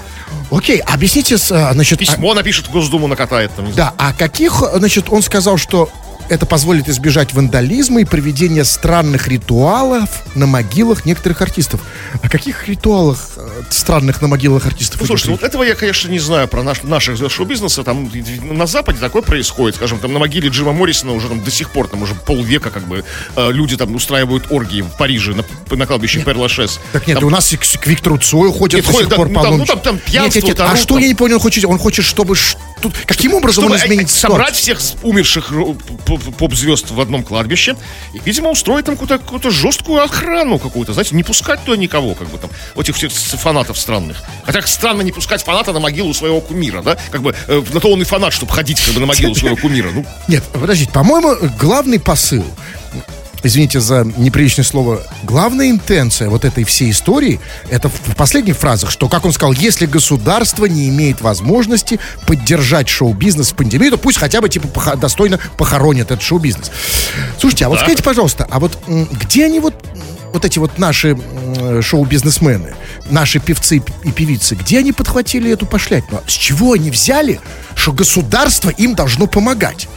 S3: Окей, объясните, а, значит... а-
S2: Письмо напишет в Госдуму, накатает там. не.
S3: Да, а каких, значит, он сказал, что это позволит избежать вандализма и проведения странных ритуалов на могилах некоторых артистов. О каких ритуалах э, странных на могилах артистов?
S2: Ну, слушайте, вот этого я, конечно, не знаю про наш, наших шоу-бизнеса. Там на Западе такое происходит. Скажем, там на могиле Джима Моррисона уже там до сих пор, там уже полвека, как бы, э, люди там устраивают оргии в Париже на, на кладбище Пер-Лашес.
S3: Так нет,
S2: Там-
S3: у нас к, к Виктору Цою ходят
S2: Нет,
S3: до
S2: ходят,
S3: сих пор
S2: да,
S3: по
S2: ну, там,
S3: ночи.
S2: ну, там- там
S3: Нет,
S2: пьянство,
S3: нет, нет,
S2: там,
S3: а
S2: ну,
S3: что
S2: там-
S3: я не понял, он хочет, он хочет, чтобы тут каким образом он
S2: чтобы,
S3: изменит
S2: э, собрать
S3: ситуацию?
S2: всех с- умерших поп- поп-звезд в одном кладбище и, видимо, устроить там какую-то, какую-то жесткую охрану какую-то, знаете, не пускать туда никого, как бы там, этих всех фанатов странных. Хотя странно не пускать фаната на могилу своего кумира, да, как бы э, на то он и фанат, чтобы ходить как бы на могилу своего кумира. Ну,
S3: Нет, подождите, по-моему, главный посыл, извините за неприличное слово, главная интенция вот этой всей истории, это в последних фразах, что, как он сказал, если государство не имеет возможности поддержать шоу-бизнес в пандемию, то пусть хотя бы, типа, похо- достойно похоронят этот шоу-бизнес. Слушайте, а вот скажите, пожалуйста, а вот где они вот, вот эти вот наши шоу-бизнесмены, наши певцы и певицы, где они подхватили эту пошлятину? С чего они взяли, что государство им должно помогать?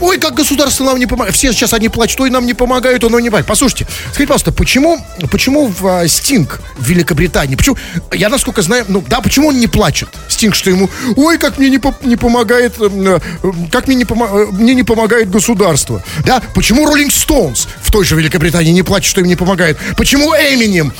S3: Ой, как государство нам не помогает. Все сейчас они плачут, ой, нам не помогают, оно не помогает. Послушайте, скажите, пожалуйста, почему, почему в а, Стинг в Великобритании, почему, я насколько знаю, ну да, почему он не плачет? Стинг, что ему, ой, как мне не, по- не помогает, эм, э, как мне не, помо- э, мне не помогает государство. Да, почему Роллинг Стоунс в той же Великобритании не плачет, что им не помогает? Почему Эминем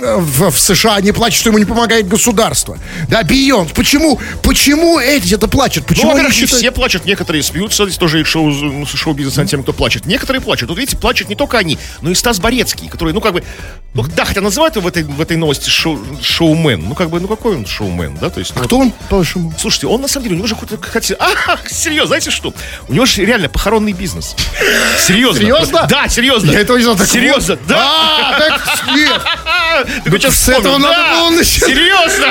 S3: в, в США не плачет, что ему не помогает государство? Да, Бейонс, почему, почему эти это плачут?
S2: ну,
S3: Почему они
S2: во-первых, не
S3: считают-
S2: все плачут, некоторые смеются, здесь тоже шоу, ну, шоу-бизнес над тем, кто плачет. Некоторые плачут. Вот видите, плачут не только они, но и Стас Борецкий, который, ну, как бы, ну, да, хотя называют его в этой, в этой новости шоу, шоумен. Ну, как бы, ну, какой он шоумен, да? То есть, ну,
S3: Кто он, по-вашему?
S2: Слушайте, он на самом деле, у него же какой-то, хотя, а, серьезно, знаете что? У него же реально похоронный бизнес. Серьезно.
S3: Серьезно?
S2: Да, серьезно.
S3: Я этого не знал. Так
S2: Серьезно,
S3: вот.
S2: да.
S3: А, так нет.
S2: Сейчас
S3: с этого надо было начать.
S2: Серьезно.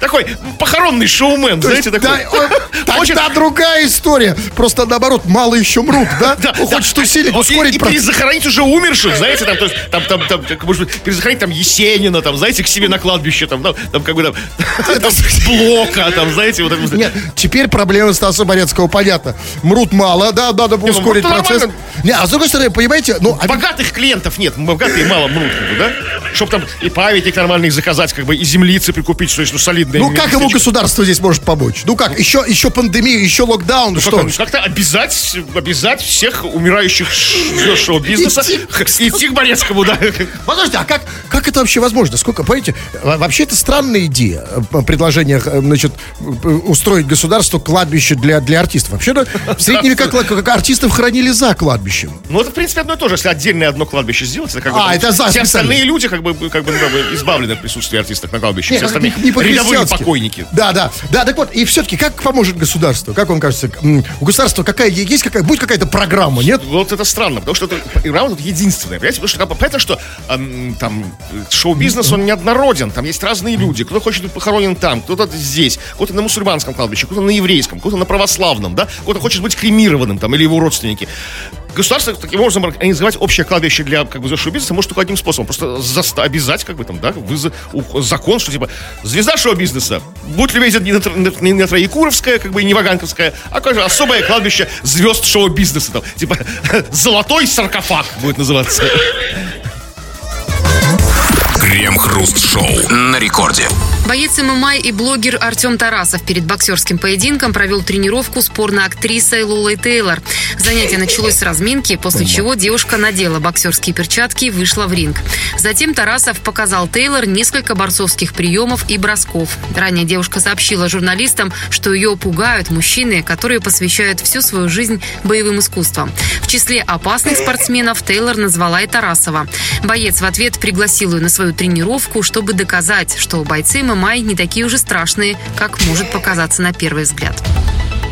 S2: Такой похоронный шоумен, знаете, такой.
S3: Тогда другая история. Просто наоборот, мало еще мрут, да?
S2: Да.
S3: хочет усилить,
S2: Вот
S3: ускорить
S2: и, перезахоронить уже умерших, знаете, там, то есть, там, там, там, может быть, перезахоронить там Есенина, там, знаете, к себе на кладбище, там, там, как бы там, Блока, там, знаете, вот.
S3: Нет, теперь проблемы Стаса Борецкого понятно. Мрут мало, да, надо
S2: ну,
S3: ускорить процесс. Не, а с другой стороны, понимаете, ну, а
S2: Богатых клиентов нет, богатые мало мрут, да? Чтобы там и памятник нормальный заказать, как бы, и землицы прикупить, что есть, ну, солидные
S3: Ну, как ему государство здесь может помочь? Ну, как? Еще, еще пандемия, еще локдаун,
S2: Ну,
S3: что?
S2: как- Как-то обязать, обязать всех умирающих шоу-бизнеса
S3: Идти
S2: к Борецкому, да.
S3: Подожди, а как, как это вообще возможно? Сколько, понимаете, во- вообще это странная идея, э, предложение, э, значит, э, устроить государству кладбище для, для артистов. Вообще-то в средние века как артистов хоронили за кладбищем.
S2: Ну, это, в принципе, одно и то же. Если отдельное одно кладбище сделать, это как бы...
S3: А, это за
S2: Все остальные люди, как бы, как бы, ну, как бы избавлены от присутствия артистов на кладбище. Все
S3: как
S2: остальные
S3: не- не
S2: рядовые покойники.
S3: Да, да, да, так вот, и все-таки как поможет государство? Как вам кажется, у государства какая, есть какая, будет какая-то программа, нет?
S2: Вот это странно, потому что это, программа тут единственная, понимаете? Потому что понятно, что там шоу-бизнес, он неоднороден, там есть разные люди, кто хочет быть похоронен там, кто-то здесь, кто-то на мусульманском кладбище, кто-то на еврейском, кто-то на православном, да, кто-то хочет быть кремированным там, или его родственники. Государство таким образом организовать общее кладбище для как бы шоу-бизнеса может только одним способом. Просто заста- обязать, как бы там, да, вызов, у- закон, что типа звезда шоу-бизнеса, будь любезен не на, не на Троекуровская, как бы и не Ваганковская, а какое же особое кладбище звезд шоу-бизнеса. Там, типа золотой саркофаг будет называться.
S1: Крем-хруст-шоу на рекорде.
S4: Боец ММА и блогер Артем Тарасов перед боксерским поединком провел тренировку с порноактрисой Лолой Тейлор. Занятие началось с разминки, после чего девушка надела боксерские перчатки и вышла в ринг. Затем Тарасов показал Тейлор несколько борцовских приемов и бросков. Ранее девушка сообщила журналистам, что ее пугают мужчины, которые посвящают всю свою жизнь боевым искусствам. В числе опасных спортсменов Тейлор назвала и Тарасова. Боец в ответ пригласил ее на свою тренировку, чтобы доказать, что бойцы ММА не такие уже страшные, как может показаться на первый взгляд.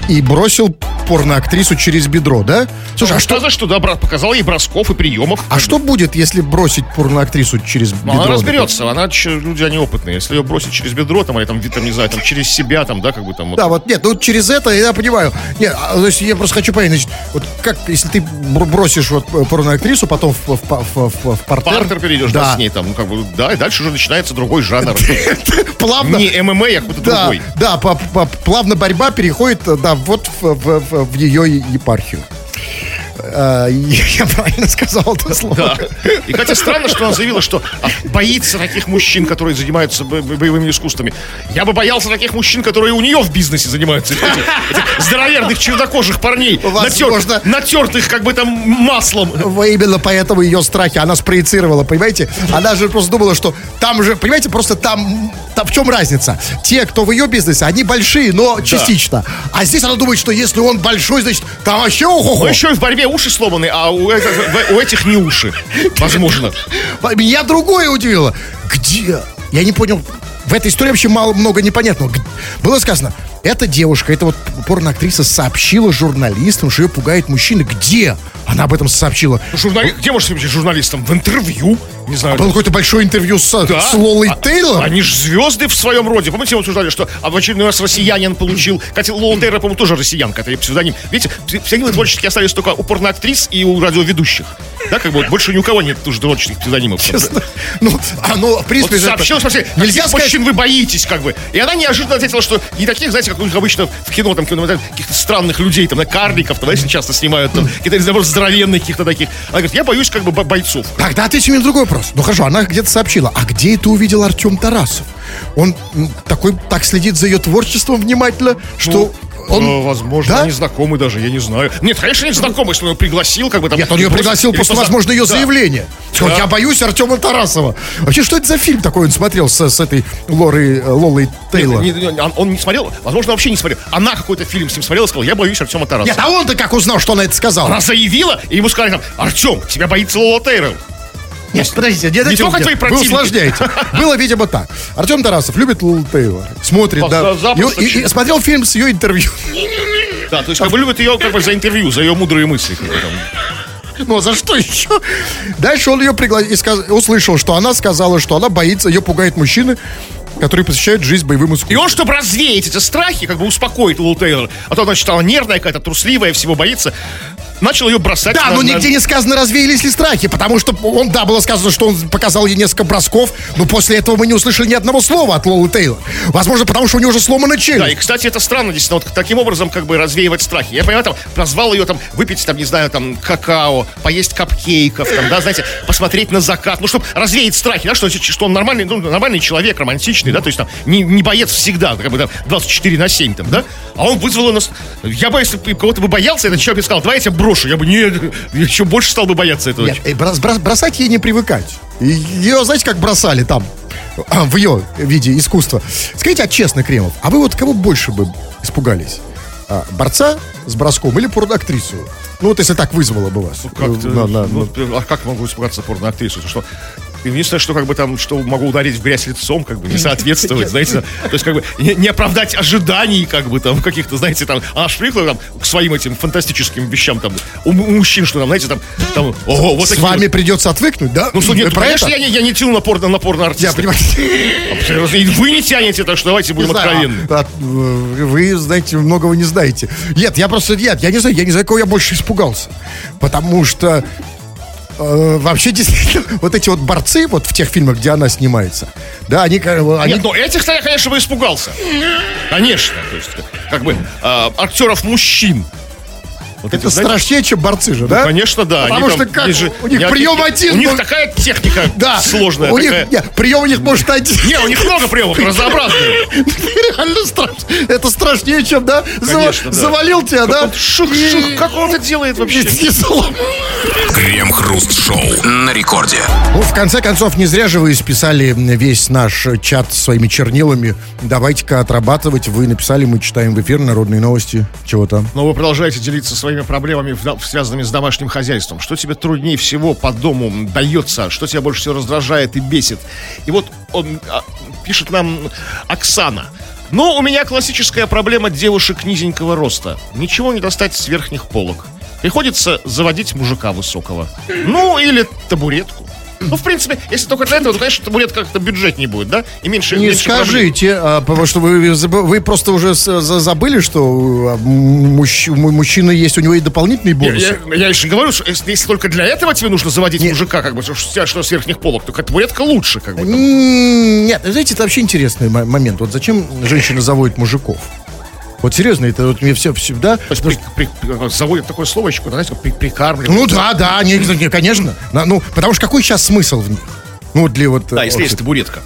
S3: И бросил порноактрису через бедро, да? Слушай, а что,
S2: за что, да, брат, показал ей бросков и приемов.
S3: а что будет, если бросить порноактрису через
S2: Ну,
S3: бедро?
S2: она разберется, она люди они опытные. Если ее бросить через бедро, там, или там, там, не знаю, там, через себя, там, да, как бы там. вот.
S3: Да, вот нет, ну через это я понимаю. Нет, а, то есть я просто хочу понять, значит, вот как, если ты бр- бросишь вот э, порноактрису, потом в, в, в, в- в портер.
S2: Партер перейдешь, да.
S3: да,
S2: с ней там, ну, как бы, да, и дальше уже начинается другой жанр.
S3: плавно.
S2: Не ММА, а какой-то другой.
S3: да, плавно борьба переходит, э, да, вот в, в- в- ее епархию. А, Я правильно сказал это слово?
S2: Да. И, хотя странно, что она заявила, что а, боится таких мужчин, которые занимаются бо- бо- боевыми искусствами. Я бы боялся таких мужчин, которые у нее в бизнесе занимаются. Здоровенных, чернокожих парней,
S3: Возможно.
S2: натер- натертых как бы там маслом.
S3: Именно поэтому ее страхи она спроецировала, понимаете? Она же просто думала, что там же, понимаете, просто там, там в чем разница? Те, кто в ее бизнесе, они большие, но частично. А здесь она думает, что если он большой, значит, там вообще
S2: Но еще и в борьбе уши сломаны, а у, этих- у этих не уши. Возможно.
S3: Меня другое удивило. Где? Я не понял. В этой истории вообще мало, много непонятного. Было сказано, эта девушка, эта вот порноактриса сообщила журналистам, что ее пугает мужчины. Где? Она об этом сообщила.
S2: Журнали... Где может быть журналистом? В интервью? Не знаю.
S3: Было какое-то большое интервью с,
S2: Да.
S3: с Лолой
S2: А-
S3: Тейлор.
S2: Они же звезды в своем роде. Помните, мы обсуждали, что а в очередной раз россиянин получил. Хотя Лола Тейлор, по-моему, тоже россиянка. Это псевдоним. Видите, псевдонимы творческие остались только у порноактрис и у радиоведущих. Да, как бы вот больше ни у кого нет тоже творческих псевдонимов.
S3: Честно. Ну, оно, в принципе,
S2: Вот
S3: же это-
S2: сообщила, смотри,
S3: нельзя сказать...
S2: мужчин вы боитесь, как бы. И она неожиданно ответила, что не таких, знаете, как у них обычно в кино, там, каких-то странных людей, там, на карликов, там, знаете, часто снимают, там, какие-то, наоборот, здоровенных каких-то таких. Она говорит, я боюсь, как бы, бо- бойцов.
S3: Тогда ответьте мне на другой вопрос. Ну хорошо, она где-то сообщила. А где это увидел Артем Тарасов? Он такой так следит за ее творчеством внимательно, что он...
S2: Э, возможно,
S3: Да?
S2: они знакомы даже, я не знаю. Нет, конечно, не знакомы, если он ее пригласил, как бы там.
S3: Нет, он ее
S2: или
S3: пригласил
S2: или
S3: после,
S2: поза-
S3: возможно, ее
S2: Да.
S3: заявления.
S2: Да.
S3: я боюсь Артема Тарасова. Вообще, что это за фильм такой он смотрел с, с этой Лорой, э, Лолой Тейлор?
S2: Не- не- не, он, не смотрел, возможно, вообще не смотрел. Она какой-то фильм с ним смотрела и сказала, я боюсь Артема Тараса.
S3: Нет, а он-то как узнал, что она это сказала?
S2: Она заявила, и ему сказали там, Артем, тебя боится Лола Тейлор.
S3: Нет, подождите, не, дайте
S2: только твои
S3: Вы
S2: противники.
S3: усложняете. Было, видимо, так. Артем Тарасов любит Лолу Тейлор. Смотрит, да. И- и- и смотрел фильм с ее интервью.
S2: Да, то есть как бы любит ее как бы за интервью, за ее мудрые мысли.
S3: Ну, а за что еще? Дальше он ее пригласил и сказ- услышал, что она сказала, что она боится, ее пугает мужчины, которые посвящают жизнь боевым
S2: И
S3: искусствам.
S2: он, чтобы развеять эти страхи, как бы успокоить Лола Тейлор, а то, она нервная какая-то, трусливая, всего боится, начал ее бросать.
S3: Да,
S2: на-
S3: но
S2: на-
S3: нигде не сказано, развеялись ли страхи, потому что он, да, было сказано, что он показал ей несколько бросков, но после этого мы не услышали ни одного слова от Лолы Тейлор. Возможно, потому что у нее уже сломана
S2: Да, и,
S3: челюсть.
S2: кстати, это странно, действительно, вот таким образом как бы развеивать страхи. Я понимаю, там, позвал ее там выпить, там, не знаю, там, какао, поесть капкейков, там, да, знаете, посмотреть на закат, ну, чтобы развеять страхи, да, что, что он нормальный, ну, нормальный человек, романтичный, да, то есть там, не, не боец всегда, как бы там, 24 на 7, там, да, а он вызвал ее на... с- Я бы кого-то бы боялся, этот человек бы сказал, давай я тебя брошу, я бы не, еще больше стал бы бояться этого.
S3: Нет, э, брос- брос- бросать ей не привыкать. Ее, знаете, как бросали там, а, в ее виде искусства. Скажите, а честно, Кремов, а вы вот кого больше бы испугались? А, борца с броском или порноактрису? Ну вот если так вызвало бы вас.
S2: Как-то,
S3: На- на-
S2: ну, а как могу испугаться порноактрису? Что, единственное, что как бы там, что могу ударить в грязь лицом, как бы не соответствовать, знаете, то есть как бы не, не оправдать ожиданий, как бы там каких-то, знаете, там, она ж привыкла там к своим этим фантастическим вещам там у, мужчин, что там, знаете, там, там, ого, вот
S3: С вами
S2: вот-
S3: придется отвыкнуть, да?
S2: Ну, что, нет,
S3: про
S2: конечно,
S3: это?
S2: я не, я не тяну на порно, на порно
S3: Я
S2: артиста.
S3: понимаю.
S2: И вы не тянете, так что давайте будем откровенны.
S3: а, а, Вы, знаете, многого не знаете. Нет, я просто, нет, я не знаю, я не знаю, кого я больше испугался. Потому что э, вообще действительно, вот эти вот борцы вот в тех фильмах, где она снимается, да, они, они
S2: Нет, ну этих-то я, конечно, бы испугался. Конечно. То есть, как бы, а, актеров мужчин. Вот
S3: это
S2: эти, знаете,
S3: страшнее, чем борцы же, да?
S2: Конечно, да.
S3: Потому
S2: Они
S3: что
S2: там-
S3: как,
S2: же-
S3: у них прием
S2: не-
S3: один,
S2: У них такая техника
S3: Да,
S2: сложная.
S3: у них,
S2: такая.
S3: нет, прием у них может один.
S2: Не, у них много приемов, разнообразные.
S3: Реально страшно. Это страшнее, чем, да?
S2: Конечно.
S3: Завалил тебя, да?
S2: Он Шух,
S3: И-
S2: шух, как он это делает вообще?
S1: Крем-хруст-шоу на рекорде.
S3: Ну, в конце концов, не зря же вы исписали весь наш чат своими чернилами. Давайте-ка отрабатывать. Вы написали, мы читаем в эфир народные новости. Чего там?
S2: Но вы продолжаете делиться своими проблемами, в- связанными с домашним хозяйством. Что тебе труднее всего по дому дается? Что тебя больше всего раздражает и бесит? И вот он а, пишет нам Оксана. Ну, у меня классическая проблема девушек низенького роста. Ничего не достать с верхних полок. Приходится заводить мужика высокого. Ну, или табуретку. Ну, в принципе, если только для этого, то, конечно, табурет как-то бюджет не будет, да? И меньше
S3: Не
S2: меньше проблем.
S3: скажите, а, потому что вы, вы просто уже забыли, что а, мужч- мужчина есть, у него и дополнительные
S2: Я,
S3: бонусы.
S2: я, я еще говорю, что если, если только для этого тебе нужно заводить мужика, как бы, что, что, с верхних полок, то табуретка лучше, как бы. там.
S3: Нет, знаете, это вообще интересный мо- момент. Вот зачем женщины заводят мужиков? Вот серьезно, это вот мне все всегда...
S2: То есть при- при- при- заводят такое словечко, знаете, при, прикармливают.
S3: Ну да, да, не, не, конечно. На- Ну, потому что какой сейчас смысл в них? Ну, для вот...
S2: Да,
S3: э,
S2: если есть табуретка.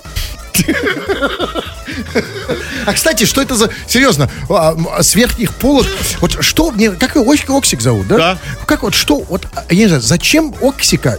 S3: А, кстати, что это за... Серьезно, а, м, с верхних полок... Вот что мне... Как его Ок- Оксик зовут, да?
S2: Да.
S3: Как вот что... Вот, а, я не знаю, зачем Оксика...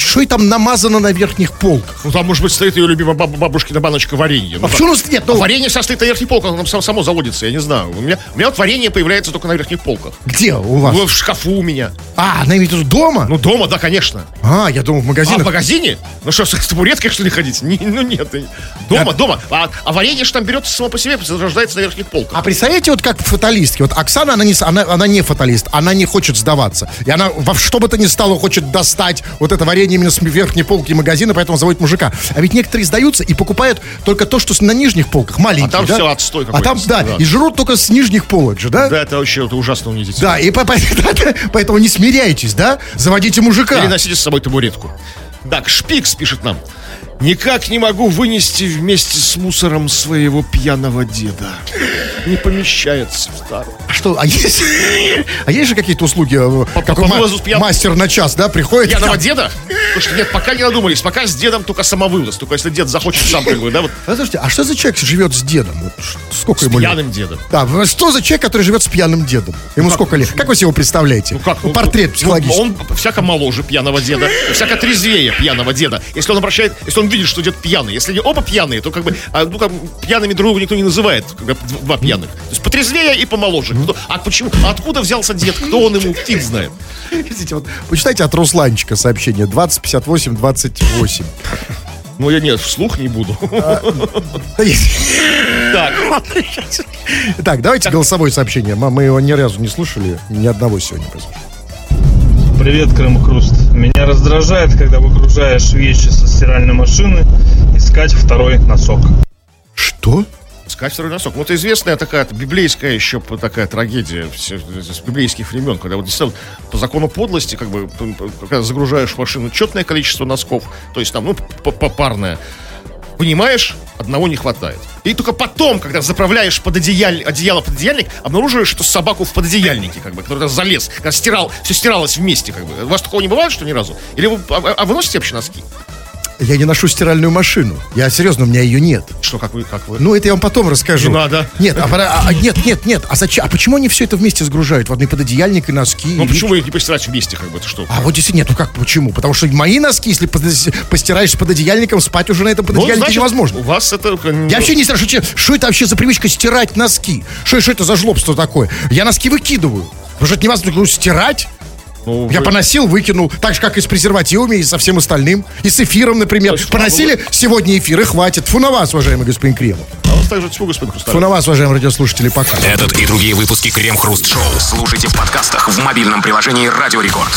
S3: Что и там намазано на верхних полках?
S2: Ну, там, может быть, стоит ее любимая баб- бабушкина баночка варенья. Ну,
S3: А почему у нас нет?
S2: а
S3: Ну,
S2: варенье вся стоит на верхних полках, оно сам- само заводится, я не знаю. У меня, у меня вот варенье появляется только на верхних полках.
S3: где у вас?
S2: Ну, в шкафу у меня.
S3: А, она имеет в виду дома?
S2: Ну, дома, да, конечно.
S3: а, я думал, в
S2: А в магазине? Ну что, с табуреткой, что ли, ходить? Не- ну, нет. и- Дома,
S3: Я-
S2: дома. А, а варенье же там берется само по себе, рождается на верхних полках.
S3: А представляете, вот как фаталистки. Вот Оксана, она не, она, она не фаталист, она не хочет сдаваться. И она во что бы то ни стало хочет достать вот это варенье именно с верхней полки магазина, поэтому заводит мужика. А ведь некоторые сдаются и покупают только то, что на нижних полках, маленькие,
S2: А там
S3: да?
S2: всё отстой
S3: А там, да,
S2: да.
S3: и жрут только с нижних полок же, да?
S2: Да, это вообще это ужасно унизительно.
S3: Да, и по- по- поэтому не смиряйтесь, да? Заводите мужика.
S2: Или носите с собой табуретку. Так, Шпикс пишет нам. Никак не могу вынести вместе с мусором своего пьяного деда. Не помещается в старую.
S3: А что, а есть, а есть же какие-то услуги? э, Как
S2: по
S3: ма-
S2: пьян-
S3: мастер на час, да, приходит?
S2: Пьяного деда? Потому что нет, пока не надумались. Пока с дедом только самовывоз. Только если дед захочет сам, как бы, да, вот
S3: А, Слушайте, а что за человек живет с дедом? Вот сколько
S2: с
S3: ему лет?
S2: пьяным дедом.
S3: Да, что за человек, который живет с пьяным дедом? Ему сколько лет? Как вы себе его представляете?
S2: Ну как?
S3: Ну, портрет
S2: ну,
S3: психологический.
S2: Он всяко моложе пьяного деда, всяко трезвее пьяного деда. Если он обращает, если он видит, что дед пьяный. Если они оба пьяные, то как бы, а, ну как пьяными друг друга никто не называет, когда д- два пьяных. То есть потрезвее и помоложе. Кто- а почему? А откуда взялся дед? Кто он ему? Фиг знает.
S3: Видите, вот, почитайте от Русланчика сообщение 2058 28.
S2: Ну я нет, вслух не буду.
S3: Есть.
S2: Так,
S3: Так, давайте голосовое сообщение. Мы его ни разу не слушали, ни одного сегодня послушали.
S5: Привет, Крым Хруст. Меня раздражает, когда выгружаешь вещи со стиральной машины, искать второй носок.
S3: Что?
S2: Скатерый носок. Вот известная такая библейская еще такая трагедия с библейских времен, когда вот действительно по закону подлости, как бы, когда загружаешь в машину четное количество носков, то есть там, ну, попарное, понимаешь, одного не хватает. И только потом, когда заправляешь под одеяль, одеяло под одеяльник, обнаруживаешь, что собаку в пододеяльнике, как бы, который залез, когда стирал, все стиралось вместе, как бы. У вас такого не бывает, что ни разу? Или вы, а, а вы носите вообще носки?
S3: Я не ношу стиральную машину. Я серьезно, у меня ее нет.
S2: Что, как вы, как вы?
S3: Ну, это я вам потом расскажу.
S2: Не надо.
S3: Нет, а, а, нет, нет, нет. А зачем? А почему они все это вместе сгружают? В одной пододеяльник и носки?
S2: Ну,
S3: и
S2: почему их не постирать вместе, как бы, это что?
S3: А вот если нет, ну как, почему? Потому что мои носки, если постираешь с пододеяльником, спать уже на этом пододеяльнике ну, значит, невозможно.
S2: У вас это...
S3: Я вообще не знаю, что, что это вообще за привычка стирать носки? Что, что это за жлобство такое? Я носки выкидываю. Потому что это невозможно стирать. Ну, я вы... поносил, выкинул, так же, как и с презервативами, и со всем остальным. И с эфиром, например. Есть, Поносили вы... сегодня эфир, и хватит. Фу на вас, уважаемый господин Кремов.
S2: А вас также тьфу, господин Хрусталев.
S3: Фу на вас, уважаемые радиослушатели, пока.
S1: Этот и другие выпуски Крем Хруст Шоу слушайте в подкастах в мобильном приложении Радио Рекорд.